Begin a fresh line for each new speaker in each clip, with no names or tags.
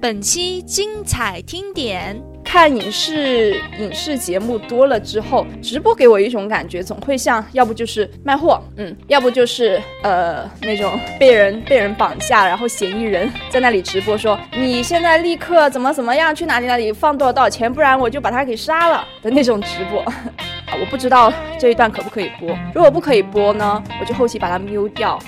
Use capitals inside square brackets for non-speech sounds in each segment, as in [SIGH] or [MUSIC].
本期精彩听点。
看影视影视节目多了之后，直播给我一种感觉，总会像要不就是卖货，嗯，要不就是呃那种 [LAUGHS] 被人被人绑架，然后嫌疑人在那里直播说你现在立刻怎么怎么样去哪里哪里放多少多少钱，不然我就把他给杀了的那种直播。[LAUGHS] 我不知道这一段可不可以播，如果不可以播呢，我就后期把它 mute 掉。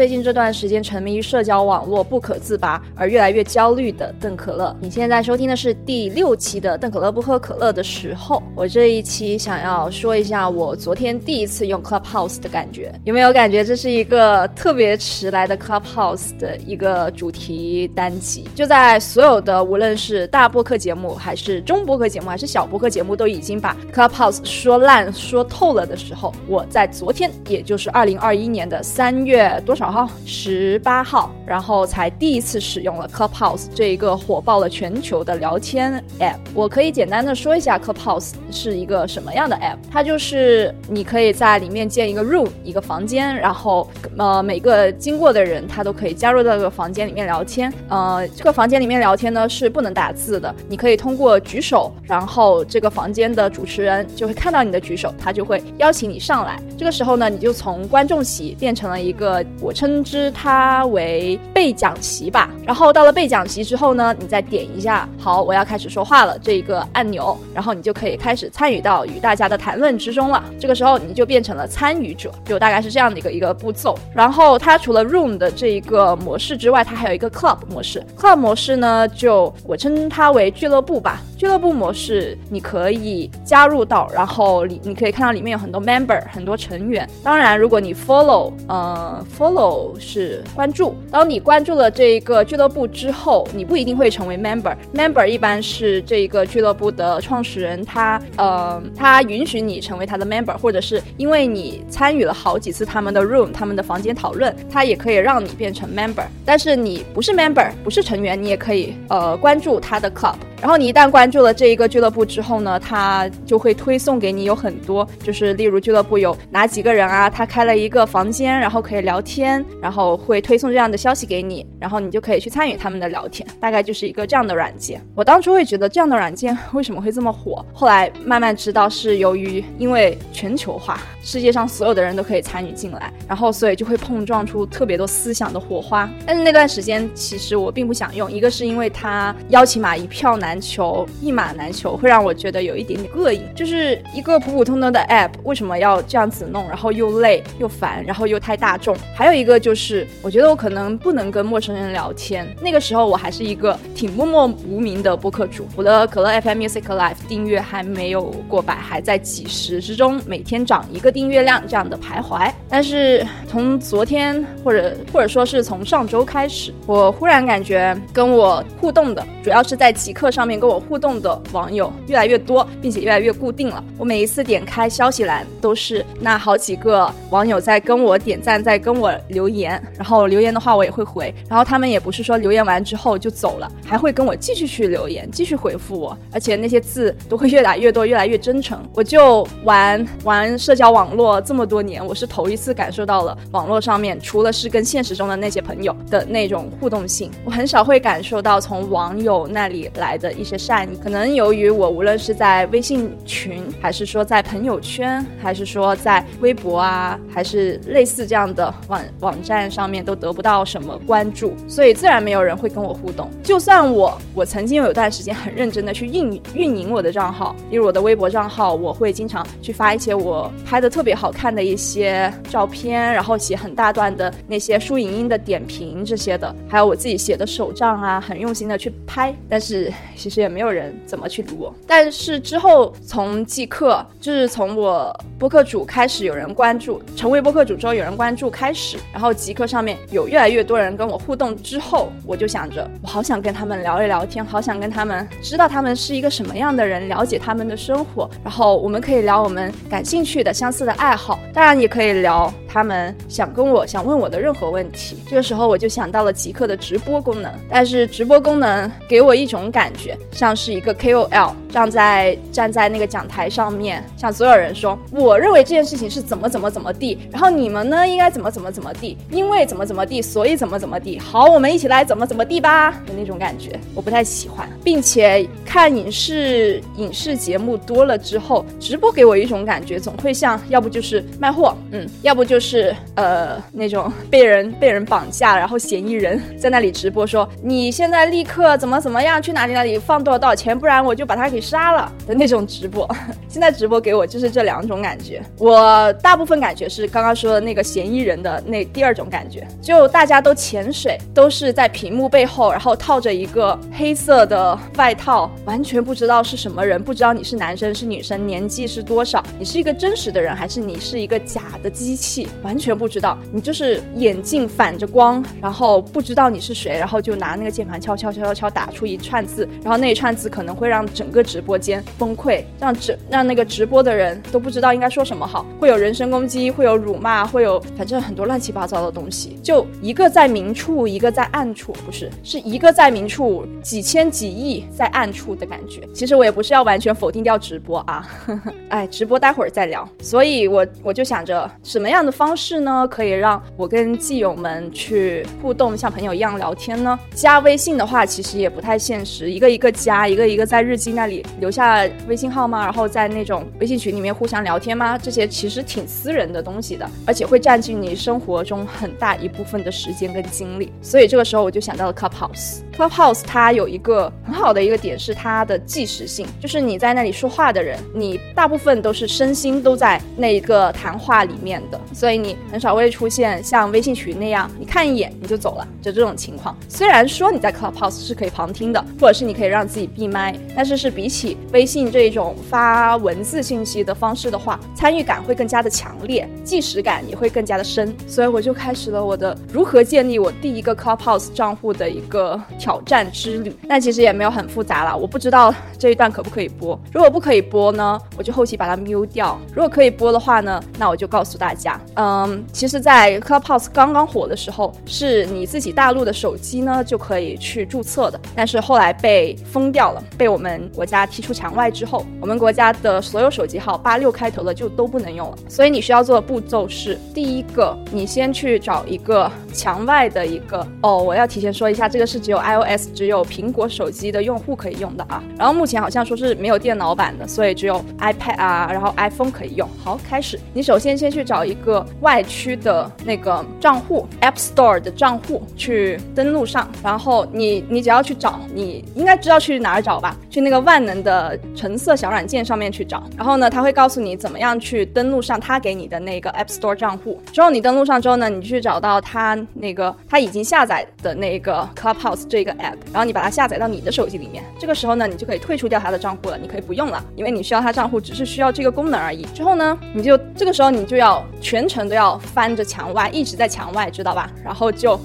最近这段时间沉迷于社交网络不可自拔，而越来越焦虑的邓可乐。你现在收听的是第六期的《邓可乐不喝可乐的时候》。我这一期想要说一下我昨天第一次用 Clubhouse 的感觉，有没有感觉这是一个特别迟来的 Clubhouse 的一个主题单集？就在所有的无论是大播客节目，还是中播客节目，还是小播客节目都已经把 Clubhouse 说烂说透了的时候，我在昨天，也就是二零二一年的三月多少？然后十八号，然后才第一次使用了 Clubhouse 这一个火爆了全球的聊天 App。我可以简单的说一下 Clubhouse 是一个什么样的 App。它就是你可以在里面建一个 room 一个房间，然后呃每个经过的人他都可以加入到这个房间里面聊天。呃，这个房间里面聊天呢是不能打字的，你可以通过举手，然后这个房间的主持人就会看到你的举手，他就会邀请你上来。这个时候呢，你就从观众席变成了一个。称之它为备讲席吧，然后到了备讲席之后呢，你再点一下，好，我要开始说话了这一个按钮，然后你就可以开始参与到与大家的谈论之中了。这个时候你就变成了参与者，就大概是这样的一个一个步骤。然后它除了 Room 的这一个模式之外，它还有一个 Club 模式。Club 模式呢，就我称它为俱乐部吧。俱乐部模式你可以加入到，然后里你可以看到里面有很多 Member，很多成员。当然，如果你 Follow，呃，Follow。是关注。当你关注了这一个俱乐部之后，你不一定会成为 member。member 一般是这一个俱乐部的创始人，他呃，他允许你成为他的 member，或者是因为你参与了好几次他们的 room，他们的房间讨论，他也可以让你变成 member。但是你不是 member，不是成员，你也可以呃关注他的 club。然后你一旦关注了这一个俱乐部之后呢，他就会推送给你有很多，就是例如俱乐部有哪几个人啊，他开了一个房间，然后可以聊天，然后会推送这样的消息给你，然后你就可以去参与他们的聊天，大概就是一个这样的软件。我当初会觉得这样的软件为什么会这么火，后来慢慢知道是由于因为全球化，世界上所有的人都可以参与进来，然后所以就会碰撞出特别多思想的火花。但是那段时间其实我并不想用，一个是因为它邀请码一票难。难求一马难求，会让我觉得有一点点膈应。就是一个普普通通的 app，为什么要这样子弄？然后又累又烦，然后又太大众。还有一个就是，我觉得我可能不能跟陌生人聊天。那个时候我还是一个挺默默无名的播客主，我的可乐 FM Music Life 订阅还没有过百，还在几十之中，每天涨一个订阅量这样的徘徊。但是从昨天或者或者说是从上周开始，我忽然感觉跟我互动的，主要是在极客上。上面跟我互动的网友越来越多，并且越来越固定了。我每一次点开消息栏，都是那好几个网友在跟我点赞，在跟我留言。然后留言的话，我也会回。然后他们也不是说留言完之后就走了，还会跟我继续去留言，继续回复我。而且那些字都会越来越多，越来越真诚。我就玩玩社交网络这么多年，我是头一次感受到了网络上面除了是跟现实中的那些朋友的那种互动性，我很少会感受到从网友那里来的。一些善意，可能由于我无论是在微信群，还是说在朋友圈，还是说在微博啊，还是类似这样的网网站上面，都得不到什么关注，所以自然没有人会跟我互动。就算我，我曾经有段时间很认真的去运运营我的账号，例如我的微博账号，我会经常去发一些我拍的特别好看的一些照片，然后写很大段的那些书影音的点评这些的，还有我自己写的手账啊，很用心的去拍，但是。其实也没有人怎么去理我，但是之后从即刻，就是从我播客主开始有人关注，成为播客主之后有人关注开始，然后即刻上面有越来越多人跟我互动之后，我就想着，我好想跟他们聊一聊天，好想跟他们知道他们是一个什么样的人，了解他们的生活，然后我们可以聊我们感兴趣的、相似的爱好，当然也可以聊。他们想跟我想问我的任何问题。这个时候我就想到了极客的直播功能，但是直播功能给我一种感觉，像是一个 KOL 站在站在那个讲台上面，向所有人说，我认为这件事情是怎么怎么怎么地，然后你们呢应该怎么怎么怎么地，因为怎么怎么地，所以怎么怎么地。好，我们一起来怎么怎么地吧的那种感觉，我不太喜欢，并且看影视影视节目多了之后，直播给我一种感觉，总会像要不就是卖货，嗯，要不就是呃那种被人被人绑架，然后嫌疑人在那里直播说你现在立刻怎么怎么样去哪里哪里放多少多少钱，不然我就把他给杀了的那种直播。[LAUGHS] 现在直播给我就是这两种感觉，我大部分感觉是刚刚说的那个嫌疑人的那第二种感觉，就大家都潜水，都是在屏幕背后，然后套着一个黑色的外套，完全不知道是什么人，不知道你是男生是女生，年纪是多少，你是一个真实的人还是你是一个假的机器，完全不知道，你就是眼镜反着光，然后不知道你是谁，然后就拿那个键盘敲敲敲敲敲打出一串字，然后那一串字可能会让整个直播间崩溃，让整让那个直播的人都不知道应该说什么好，会有人身攻击，会有辱骂，会有反正很多乱七八糟的东西，就一个在明处，一个在暗处，不是，是一个在明处，几千几亿在暗处的感觉。其实我也不是要完全否定掉直播啊，[LAUGHS] 哎，直播待会儿再聊。所以我我就想着什么样的方式呢，可以让我跟基友们去互动，像朋友一样聊天呢？加微信的话，其实也不太现实，一个一个加，一个一个在日记那里留下微信号吗？然后在那种微信群里面互相聊天吗？这些其实挺私人的东西的，而且会占据你生活中很大一部分的时间跟精力。所以这个时候我就想到了 Clubhouse。Clubhouse 它有一个很好的一个点是它的即时性，就是你在那里说话的人，你大部分都是身心都在那一个谈话里面的，所以你很少会出现像微信群那样，你看一眼你就走了，就这种情况。虽然说你在 Clubhouse 是可以旁听的，或者是你可以让自己闭麦，但是是比起微信这种发文字信息的方式的话，参与感会更加的强烈，即时感也会更加的深。所以我就开始了我的如何建立我第一个 Clubhouse 账户的一个挑战之旅。但其实也没有很复杂了，我不知道这一段可不可以播。如果不可以播呢，我就后期把它 mute 掉；如果可以播的话呢，那我就告诉大家，嗯，其实，在 Clubhouse 刚刚火的时候，是你自己大陆的手机呢就可以去注册的，但是后来被封掉了，被我们国家踢出墙外之后，我们国家的所有手机号八六开头的就都不能用了。所以你需要做的步骤是：第一个，你先去找一个墙外的一个哦，我要提前说一下，这个是只有 iOS iOS 只有苹果手机的用户可以用的啊。然后目前好像说是没有电脑版的，所以只有 iPad 啊，然后 iPhone 可以用。好，开始，你首先先去找一个外区的那个账户，App Store 的账户去登录上，然后你你只要去找，你应该知道去哪儿找吧？去那个万能的橙色小软件上面去找，然后呢，他会告诉你怎么样去登录上他给你的那个 App Store 账户。之后你登录上之后呢，你去找到他那个他已经下载的那个 Clubhouse 这一个 App，然后你把它下载到你的手机里面。这个时候呢，你就可以退出掉他的账户了，你可以不用了，因为你需要他账户只是需要这个功能而已。之后呢，你就这个时候你就要全程都要翻着墙外，一直在墙外，知道吧？然后就。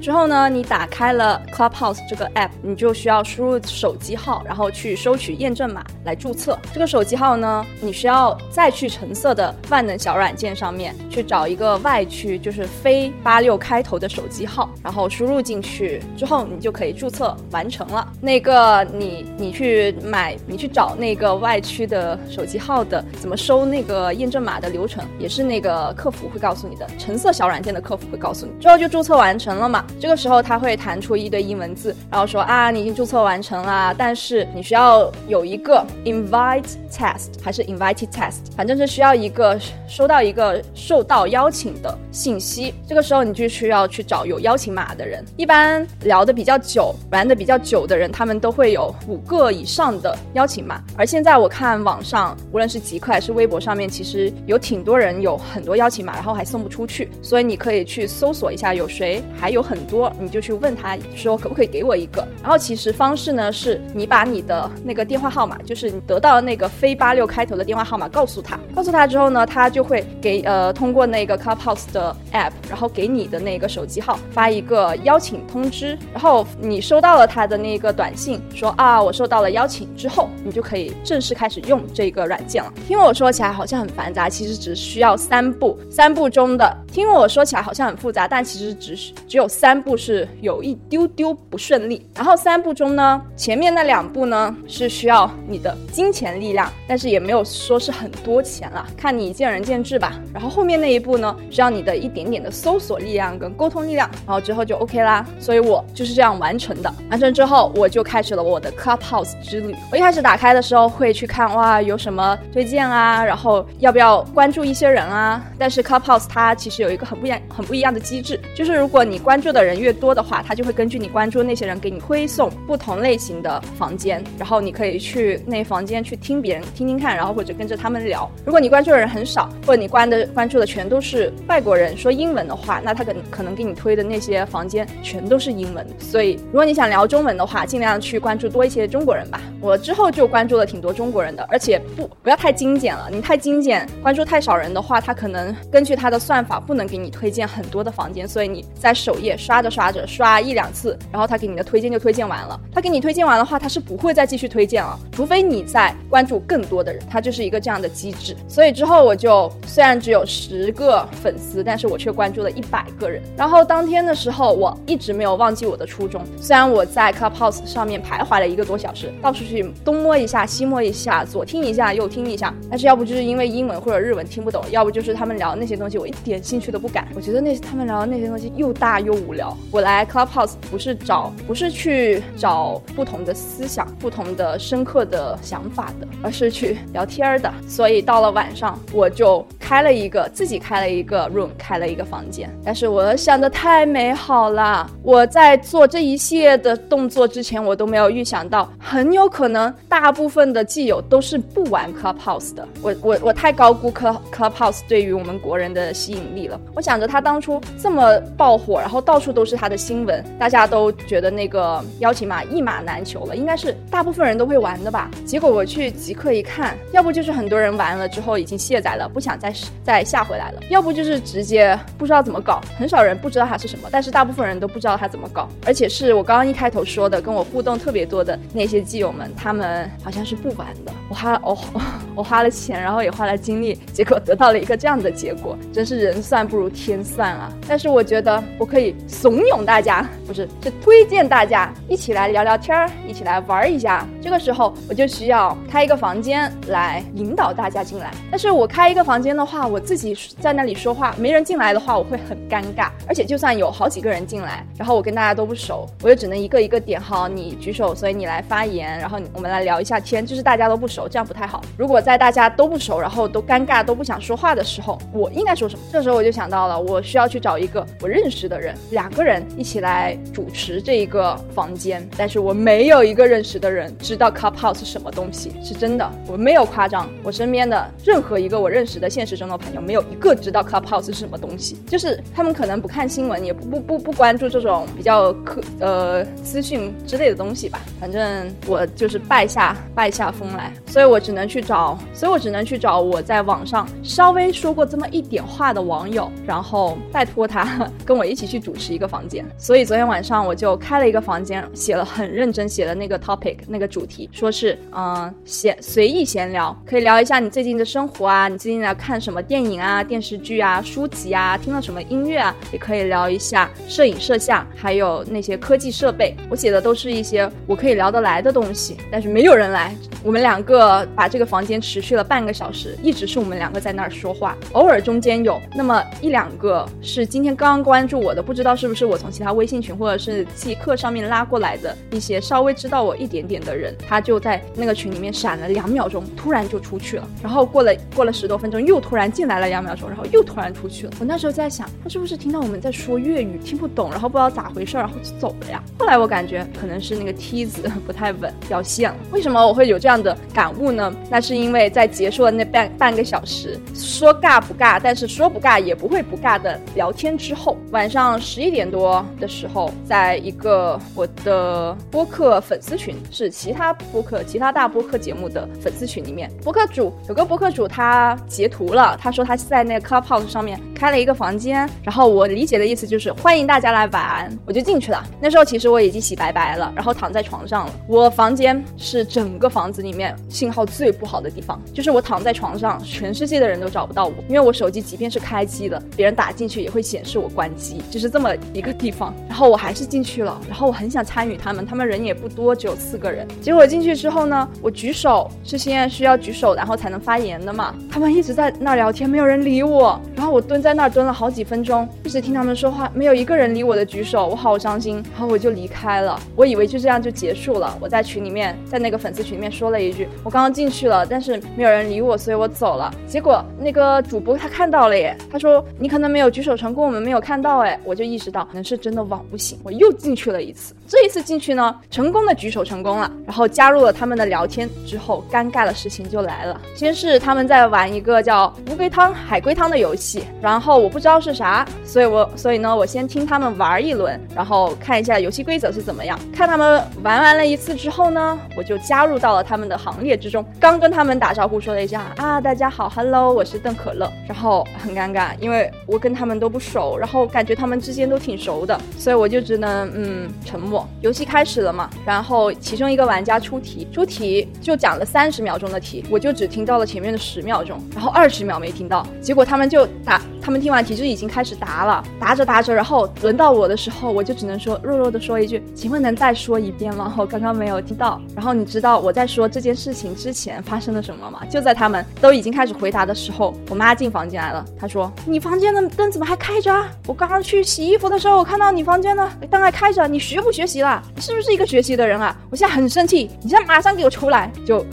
之后呢，你打开了 Clubhouse 这个 app，你就需要输入手机号，然后去收取验证码来注册。这个手机号呢，你需要再去橙色的万能小软件上面去找一个外区，就是非八六开头的手机号，然后输入进去之后，你就可以注册完成了。那个你你去买，你去找那个外区的手机号的怎么收那个验证码的流程，也是那个客服会告诉你的，橙色小软件的客服会告诉你。之后就注册完成了嘛。这个时候他会弹出一堆英文字，然后说啊，你已经注册完成了，但是你需要有一个 invite test 还是 invited test，反正是需要一个收到一个受到邀请的信息。这个时候你就需要去找有邀请码的人。一般聊的比较久、玩的比较久的人，他们都会有五个以上的邀请码。而现在我看网上，无论是极客还是微博上面，其实有挺多人有很多邀请码，然后还送不出去。所以你可以去搜索一下有谁还有很很多，你就去问他说可不可以给我一个。然后其实方式呢，是你把你的那个电话号码，就是你得到那个非八六开头的电话号码告诉他，告诉他之后呢，他就会给呃通过那个 Clubhouse 的 app，然后给你的那个手机号发一个邀请通知。然后你收到了他的那个短信，说啊我收到了邀请之后，你就可以正式开始用这个软件了。听我说起来好像很繁杂，其实只需要三步，三步中的。听我说起来好像很复杂，但其实只是只有三步是有一丢丢不顺利。然后三步中呢，前面那两步呢是需要你的金钱力量，但是也没有说是很多钱了，看你见仁见智吧。然后后面那一步呢，需要你的一点点的搜索力量跟沟通力量，然后之后就 OK 啦。所以我就是这样完成的。完成之后，我就开始了我的 Clubhouse 之旅。我一开始打开的时候会去看哇有什么推荐啊，然后要不要关注一些人啊。但是 Clubhouse 它其实有一个很不一样、很不一样的机制，就是如果你关注的人越多的话，它就会根据你关注那些人给你推送不同类型的房间，然后你可以去那房间去听别人听听看，然后或者跟着他们聊。如果你关注的人很少，或者你关的关注的全都是外国人说英文的话，那他可能可能给你推的那些房间全都是英文。所以如果你想聊中文的话，尽量去关注多一些中国人吧。我之后就关注了挺多中国人的，而且不不要太精简了，你太精简，关注太少人的话，他可能根据他的算法不能给你推荐很多的房间，所以你在首页刷着刷着刷一两次，然后他给你的推荐就推荐完了。他给你推荐完的话，他是不会再继续推荐了，除非你在关注更多的人，他就是一个这样的机制。所以之后我就虽然只有十个粉丝，但是我却关注了一百个人。然后当天的时候，我一直没有忘记我的初衷，虽然我在 Clubhouse 上面徘徊了一个多小时，到处去东摸一下西摸一下，左听一下右听一下，但是要不就是因为英文或者日文听不懂，要不就是他们聊那些东西我一点兴趣都不敢。我觉得那他们聊的那些东西又大又无聊。我来 Clubhouse 不是找，不是去找不同的思想、不同的深刻的想法的，而是去聊天的。所以到了晚上，我就开了一个自己开了一个 room，开了一个房间。但是我想的太美好了，我在做这一系列的动作之前，我都没有预想到，很有可能大部分的基友都是不玩 Clubhouse 的。我我我太高估 Club Clubhouse 对于我们国人的吸引力了。我想着他当初这么爆火，然后到处都是他的新闻，大家都觉得那个邀请码一码难求了，应该是大部分人都会玩的吧。结果我去极客一看，要不就是很多人玩了之后已经卸载了，不想再再下回来了；要不就是直接不知道怎么搞，很少人不知道它是什么，但是大部分人都不知道它怎么搞。而且是我刚刚一开头说的，跟我互动特别多的那些基友们，他们好像是不玩的。我花了我 [LAUGHS] 我花了钱，然后也花了精力，结果得到了一个这样的结果，真是人算不如天算啊！但是我觉得我可以怂恿大家，不是是推荐大家一起来聊聊天儿，一起来玩一下。这个时候我就需要开一个房间来引导大家进来。但是我开一个房间的话，我自己在那里说话，没人进来的话，我会很尴尬。而且就算有好几个人进来，然后我跟大家都不熟，我也只能一个一个点好你举手，所以你来发言，然后我们来聊一下天，就是大家都不熟，这样不太好。如果在大家都不熟，然后都尴尬都不想说话的时候，我应该说什么？这时候我就就想到了，我需要去找一个我认识的人，两个人一起来主持这一个房间。但是我没有一个认识的人知道 Clubhouse 是什么东西，是真的，我没有夸张。我身边的任何一个我认识的现实中的朋友，没有一个知道 Clubhouse 是什么东西，就是他们可能不看新闻，也不不不不关注这种比较科呃资讯之类的东西吧。反正我就是败下败下风来，所以我只能去找，所以我只能去找我在网上稍微说过这么一点话的网友，然后拜托他 [LAUGHS] 跟我一起去主持一个房间。所以昨天晚上我就开了一个房间，写了很认真写了那个 topic 那个主题，说是嗯闲随意闲聊，可以聊一下你最近的生活啊，你最近在看什么电影啊、电视剧啊、书籍啊，听了什么音乐啊，也可以聊一下摄影摄像，还有那些科技设备。我写的都是一些我可以聊得来的东西，但是没有人来。我们两个把这个房间持续了半个小时，一直是我们两个在那儿说话，偶尔中间有那么一两个是今天刚刚关注我的，不知道是不是我从其他微信群或者是即课上面拉过来的一些稍微知道我一点点的人，他就在那个群里面闪了两秒钟，突然就出去了，然后过了过了十多分钟，又突然进来了两秒钟，然后又突然出去了。我那时候在想，他是不是听到我们在说粤语听不懂，然后不知道咋回事，然后就走了呀？后来我感觉可能是那个梯子 [LAUGHS] 不太稳，掉线了。为什么我会有这样的感悟呢？那是因为在结束了那半半个小时，说尬不尬，但是说不尬也不会不尬的聊天之后，晚上十一点多的时候，在一个我的播客粉丝群，是其他播客、其他大播客节目的粉丝群里面，播客主有个播客主他截图了，他说他在那个 Clubhouse 上面开了一个房间，然后我理解的意思就是欢迎大家来玩，我就进去了。那时候其实我已经洗白白了，然后躺在床上了。我房间是整个房子里面信号最不好的地方，就是我躺在床上，全世界的人都找不到我，因为我手机即便是开机的，别人打进去也会显示我关机，就是这么一个地方。然后我还是进去了，然后我很想参与他们，他们人也不多，只有四个人。结果进去之后呢，我举手是现在需要举手，然后才能发言的嘛。他们一直在那聊天，没有人理我。然后我蹲在那儿蹲了好几分钟，一直听他们说话，没有一个人理我的举手，我好伤心。然后我就离离开了，我以为就这样就结束了。我在群里面，在那个粉丝群里面说了一句：“我刚刚进去了，但是没有人理我，所以我走了。”结果那个主播他看到了耶，他说：“你可能没有举手成功，我们没有看到。”哎，我就意识到可能是真的网不行，我又进去了一次。这一次进去呢，成功的举手成功了，然后加入了他们的聊天之后，尴尬的事情就来了。先是他们在玩一个叫乌龟汤、海龟汤的游戏，然后我不知道是啥，所以我所以呢，我先听他们玩一轮，然后看一下游戏规规则是怎么样。看他们玩完了一次之后呢，我就加入到了他们的行列之中。刚跟他们打招呼说了一下啊，大家好，Hello，我是邓可乐。然后很尴尬，因为我跟他们都不熟，然后感觉他们之间都挺熟的，所以我就只能嗯沉默。游戏开始了嘛，然后其中一个玩家出题，出题就讲了三十秒钟的题，我就只听到了前面的十秒钟，然后二十秒没听到。结果他们就打，他们听完题就已经开始答了，答着答着，然后轮到我的时候，我就只能说弱弱的说一句，请问能再说一遍吗？[LAUGHS] 我刚刚没有听到。然后你知道我在说这件事情之前发生了什么吗？就在他们都已经开始回答的时候，我妈进房间来了，她说：“你房间的灯怎么还开着？我刚刚去洗衣服的时候，我看到你房间的灯还开着，你学不学习了？你是不是一个学习的人啊？我现在很生气，你现在马上给我出来！”就，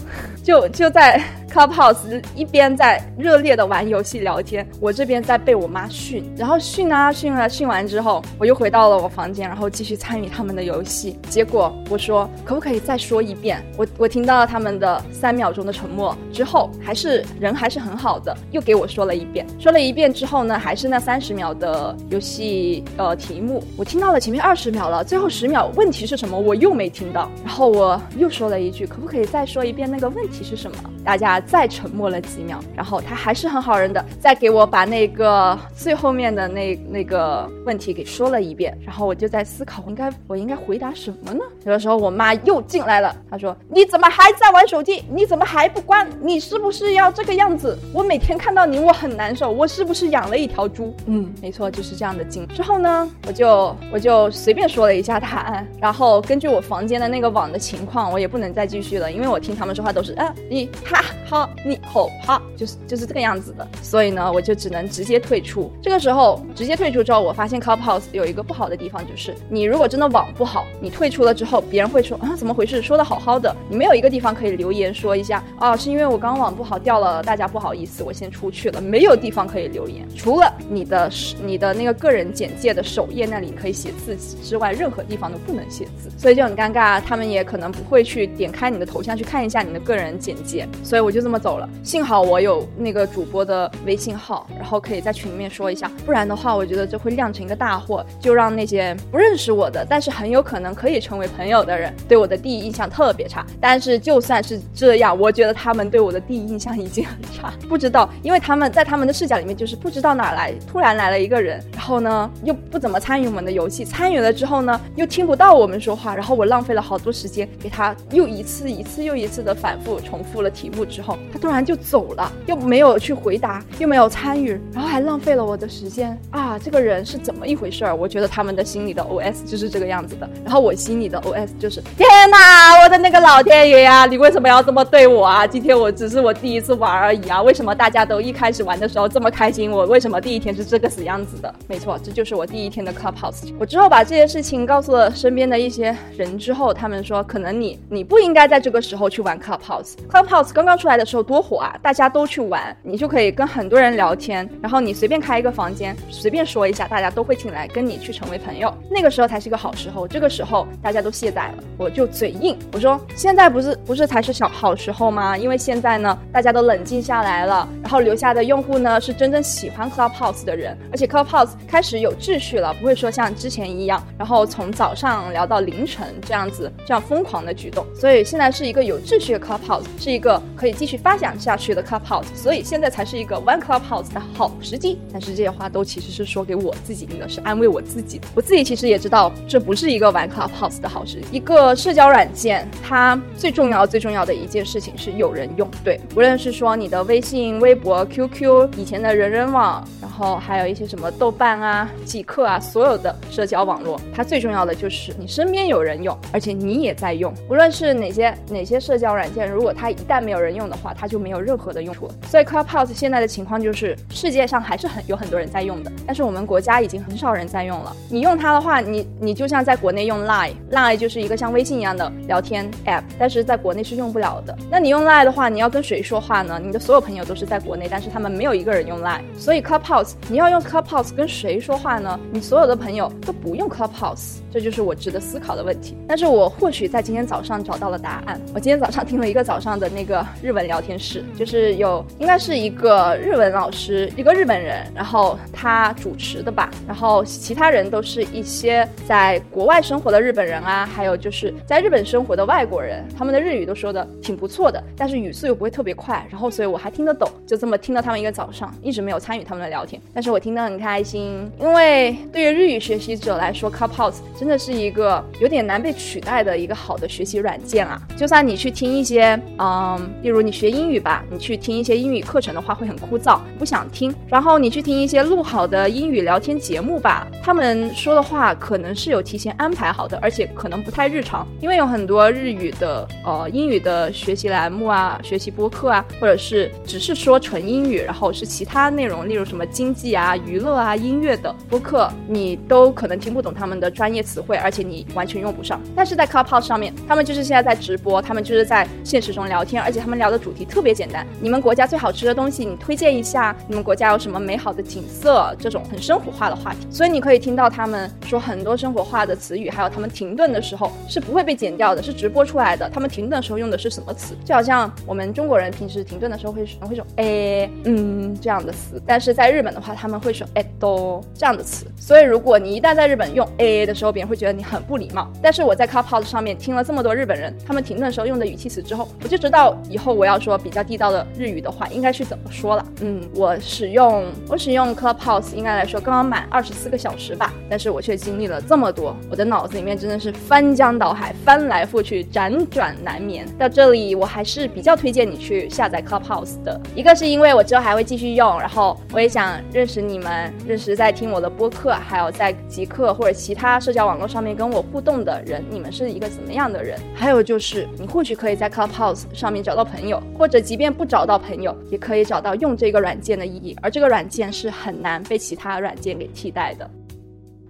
就就在。[LAUGHS] Clubhouse 一边在热烈的玩游戏聊天，我这边在被我妈训，然后训啊训啊训完之后，我又回到了我房间，然后继续参与他们的游戏。结果我说可不可以再说一遍？我我听到了他们的三秒钟的沉默之后，还是人还是很好的，又给我说了一遍。说了一遍之后呢，还是那三十秒的游戏呃题目，我听到了前面二十秒了，最后十秒问题是什么我又没听到。然后我又说了一句，可不可以再说一遍那个问题是什么？大家再沉默了几秒，然后他还是很好人的，再给我把那个最后面的那那个问题给说了一遍，然后我就在思考，我应该我应该回答什么呢？有的时候我妈又进来了，她说：“你怎么还在玩手机？你怎么还不关？你是不是要这个样子？我每天看到你我很难受，我是不是养了一条猪？”嗯，没错，就是这样的进。之后呢，我就我就随便说了一下答案，然后根据我房间的那个网的情况，我也不能再继续了，因为我听他们说话都是你哈。好，你好，好，就是就是这个样子的，所以呢，我就只能直接退出。这个时候直接退出之后，我发现 Clubhouse 有一个不好的地方，就是你如果真的网不好，你退出了之后，别人会说啊，怎么回事？说的好好的，你没有一个地方可以留言说一下啊，是因为我刚网不好掉了，大家不好意思，我先出去了，没有地方可以留言，除了你的你的那个个人简介的首页那里可以写字之外，任何地方都不能写字，所以就很尴尬。他们也可能不会去点开你的头像去看一下你的个人简介，所以我就这么走了。幸好我有那个主播的微信号，然后可以在群里面说一下，不然的话，我觉得这会酿成一个大祸，就让那些不认识我的，但是很有可能可以成为朋友的人，对我的第一印象特别差。但是就算是这样，我觉得他们对我的第一印象已经很差。不知道，因为他们在他们的视角里面就是不知道哪来突然来了一个人，然后呢又不怎么参与我们的游戏，参与了之后呢又听不到我们说话，然后我浪费了好多时间给他又一次一次又一次的反复重复了题目之后，他突然。就走了，又没有去回答，又没有参与，然后还浪费了我的时间啊！这个人是怎么一回事儿？我觉得他们的心里的 OS 就是这个样子的，然后我心里的 OS 就是：天哪，我的那个老天爷呀！你为什么要这么对我啊？今天我只是我第一次玩而已啊！为什么大家都一开始玩的时候这么开心？我为什么第一天是这个死样子的？没错，这就是我第一天的 Clubhouse。我之后把这些事情告诉了身边的一些人之后，他们说可能你你不应该在这个时候去玩 Clubhouse。Clubhouse 刚刚出来。的时候多火啊，大家都去玩，你就可以跟很多人聊天，然后你随便开一个房间，随便说一下，大家都会进来跟你去成为朋友。那个时候才是一个好时候，这个时候大家都卸载了，我就嘴硬，我说现在不是不是才是小好时候吗？因为现在呢，大家都冷静下来了，然后留下的用户呢是真正喜欢 Clubhouse 的人，而且 Clubhouse 开始有秩序了，不会说像之前一样，然后从早上聊到凌晨这样子，这样疯狂的举动。所以现在是一个有秩序的 Clubhouse，是一个可以继续发展下去的 Clubhouse，所以现在才是一个玩 Clubhouse 的好时机。但是这些话都其实是说给我自己听的，是安慰我自己的。我自己其实也知道，这不是一个玩 Clubhouse 的好时机。一个社交软件，它最重要最重要的一件事情是有人用。对，无论是说你的微信、微博、QQ，以前的人人网，然后还有一些什么豆瓣啊、极客啊，所有的社交网络，它最重要的就是你身边有人用，而且你也在用。无论是哪些哪些社交软件，如果它一旦没有人用的话，它就没有任何的用处。所以 Clubhouse 现在的情况就是，世界上还是很有很多人在用的，但是我们国家已经很少人在用了。你用它的话，你你就像在国内用 Line，Line 就是一个像微信一样的聊天 App，但是在国内是用不了的。那你用 Line 的话，你要跟谁说话呢？你的所有朋友都是在国内，但是他们没有一个人用 Line。所以 Clubhouse 你要用 Clubhouse 跟谁说话呢？你所有的朋友都不用 Clubhouse，这就是我值得思考的问题。但是我或许在今天早上找到了答案。我今天早上听了一个早上的那个日文聊天室，就是有应该是一个日文老师，一个日本人，然后他主持的吧。然后其他人都是一些在国外生活的日本人啊，还有就是在日本生活的外国人，他们的日语都说的挺不错的，但是语速又不会特别快。然后所以我还听得懂，就这么听了他们一个早上，一直没有参与他们的聊天，但是我听得很开心，因为对于日语学习者来说，Clubhouse 真的是一个有点难被取代的一个好的学习软件啊。就算你去听一些，嗯，例如你学英语吧，你去听一些英语课程的话会很枯燥，不想听。然后你去听一些录好的英语聊天节目吧，他们说的话可能是有提前安排好的，而且可能不太日常，因为有很多日语的呃英语的学习栏目啊、学习播客啊，或者是只是说纯英语，然后是其他内容，例如什么经济啊、娱乐啊、音乐的播客，你都可能听不懂他们的专业词汇，而且你完全用不上。但是在 Clubhouse 上面，他们就是现在在直播，他们就是在现实中聊天，而且他们聊的主题特别简单。你们国家最好吃的东西，你推荐一下。你们国家有什么美好的景色？这种很生活化的话题，所以你可以听到他们说很多生活化的词语，还有他们停顿的时候是不会被剪掉的，是直播出来的。他们停顿的时候用的是什么词？就好像我们中国人平时停顿的时候会会说哎嗯这样的词，但是在日本的话他们会说哎都这样的词。所以如果你一旦在日本用哎的时候，别人会觉得你很不礼貌。但是我在 Clubhouse 上面听了这么多日本人他们停顿的时候用的语气词之后，我就知道以后我要说比较地道的日语的话应该去怎么说了。嗯，我使用我使用 Clubhouse 应该来说刚刚满二十四个小时吧，但是我却经历了这么多，我的脑子里面真的是翻江倒海，翻来覆去，辗转难眠。到这里，我还是比较推荐你去下载 Clubhouse 的，一个是因为我之后还会继续用，然后我也想认识你们，认识在听我的播客，还有在极客或者其他社交网络上面跟我互动的人，你们是一个怎么样的人？还有就是，你或许可以在 Clubhouse 上面找到朋友，或者即便不找到朋友，也可以找到用这个软件的意义，而这个软件是很难被其他软件给替代的。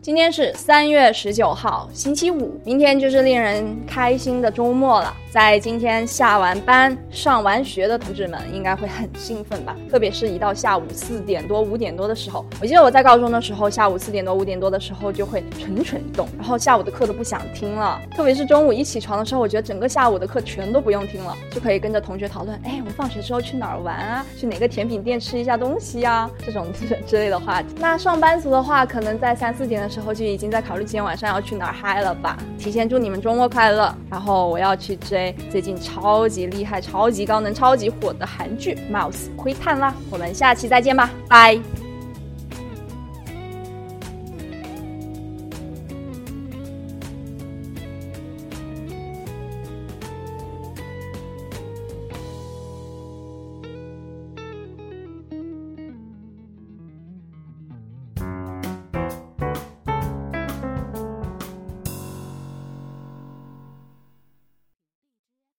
今天是三月十九号，星期五，明天就是令人开心的周末了。在今天下完班、上完学的同志们应该会很兴奋吧？特别是一到下午四点多、五点多的时候，我记得我在高中的时候，下午四点多、五点多的时候就会蠢蠢欲动，然后下午的课都不想听了。特别是中午一起床的时候，我觉得整个下午的课全都不用听了，就可以跟着同学讨论：哎，我们放学之后去哪儿玩啊？去哪个甜品店吃一下东西呀？这种之类的话题。那上班族的话，可能在三四点的时候时候就已经在考虑今天晚上要去哪儿嗨了吧？提前祝你们周末快乐。然后我要去追。最近超级厉害、超级高能、超级火的韩剧《Mouse 窥探》啦！我们下期再见吧，拜。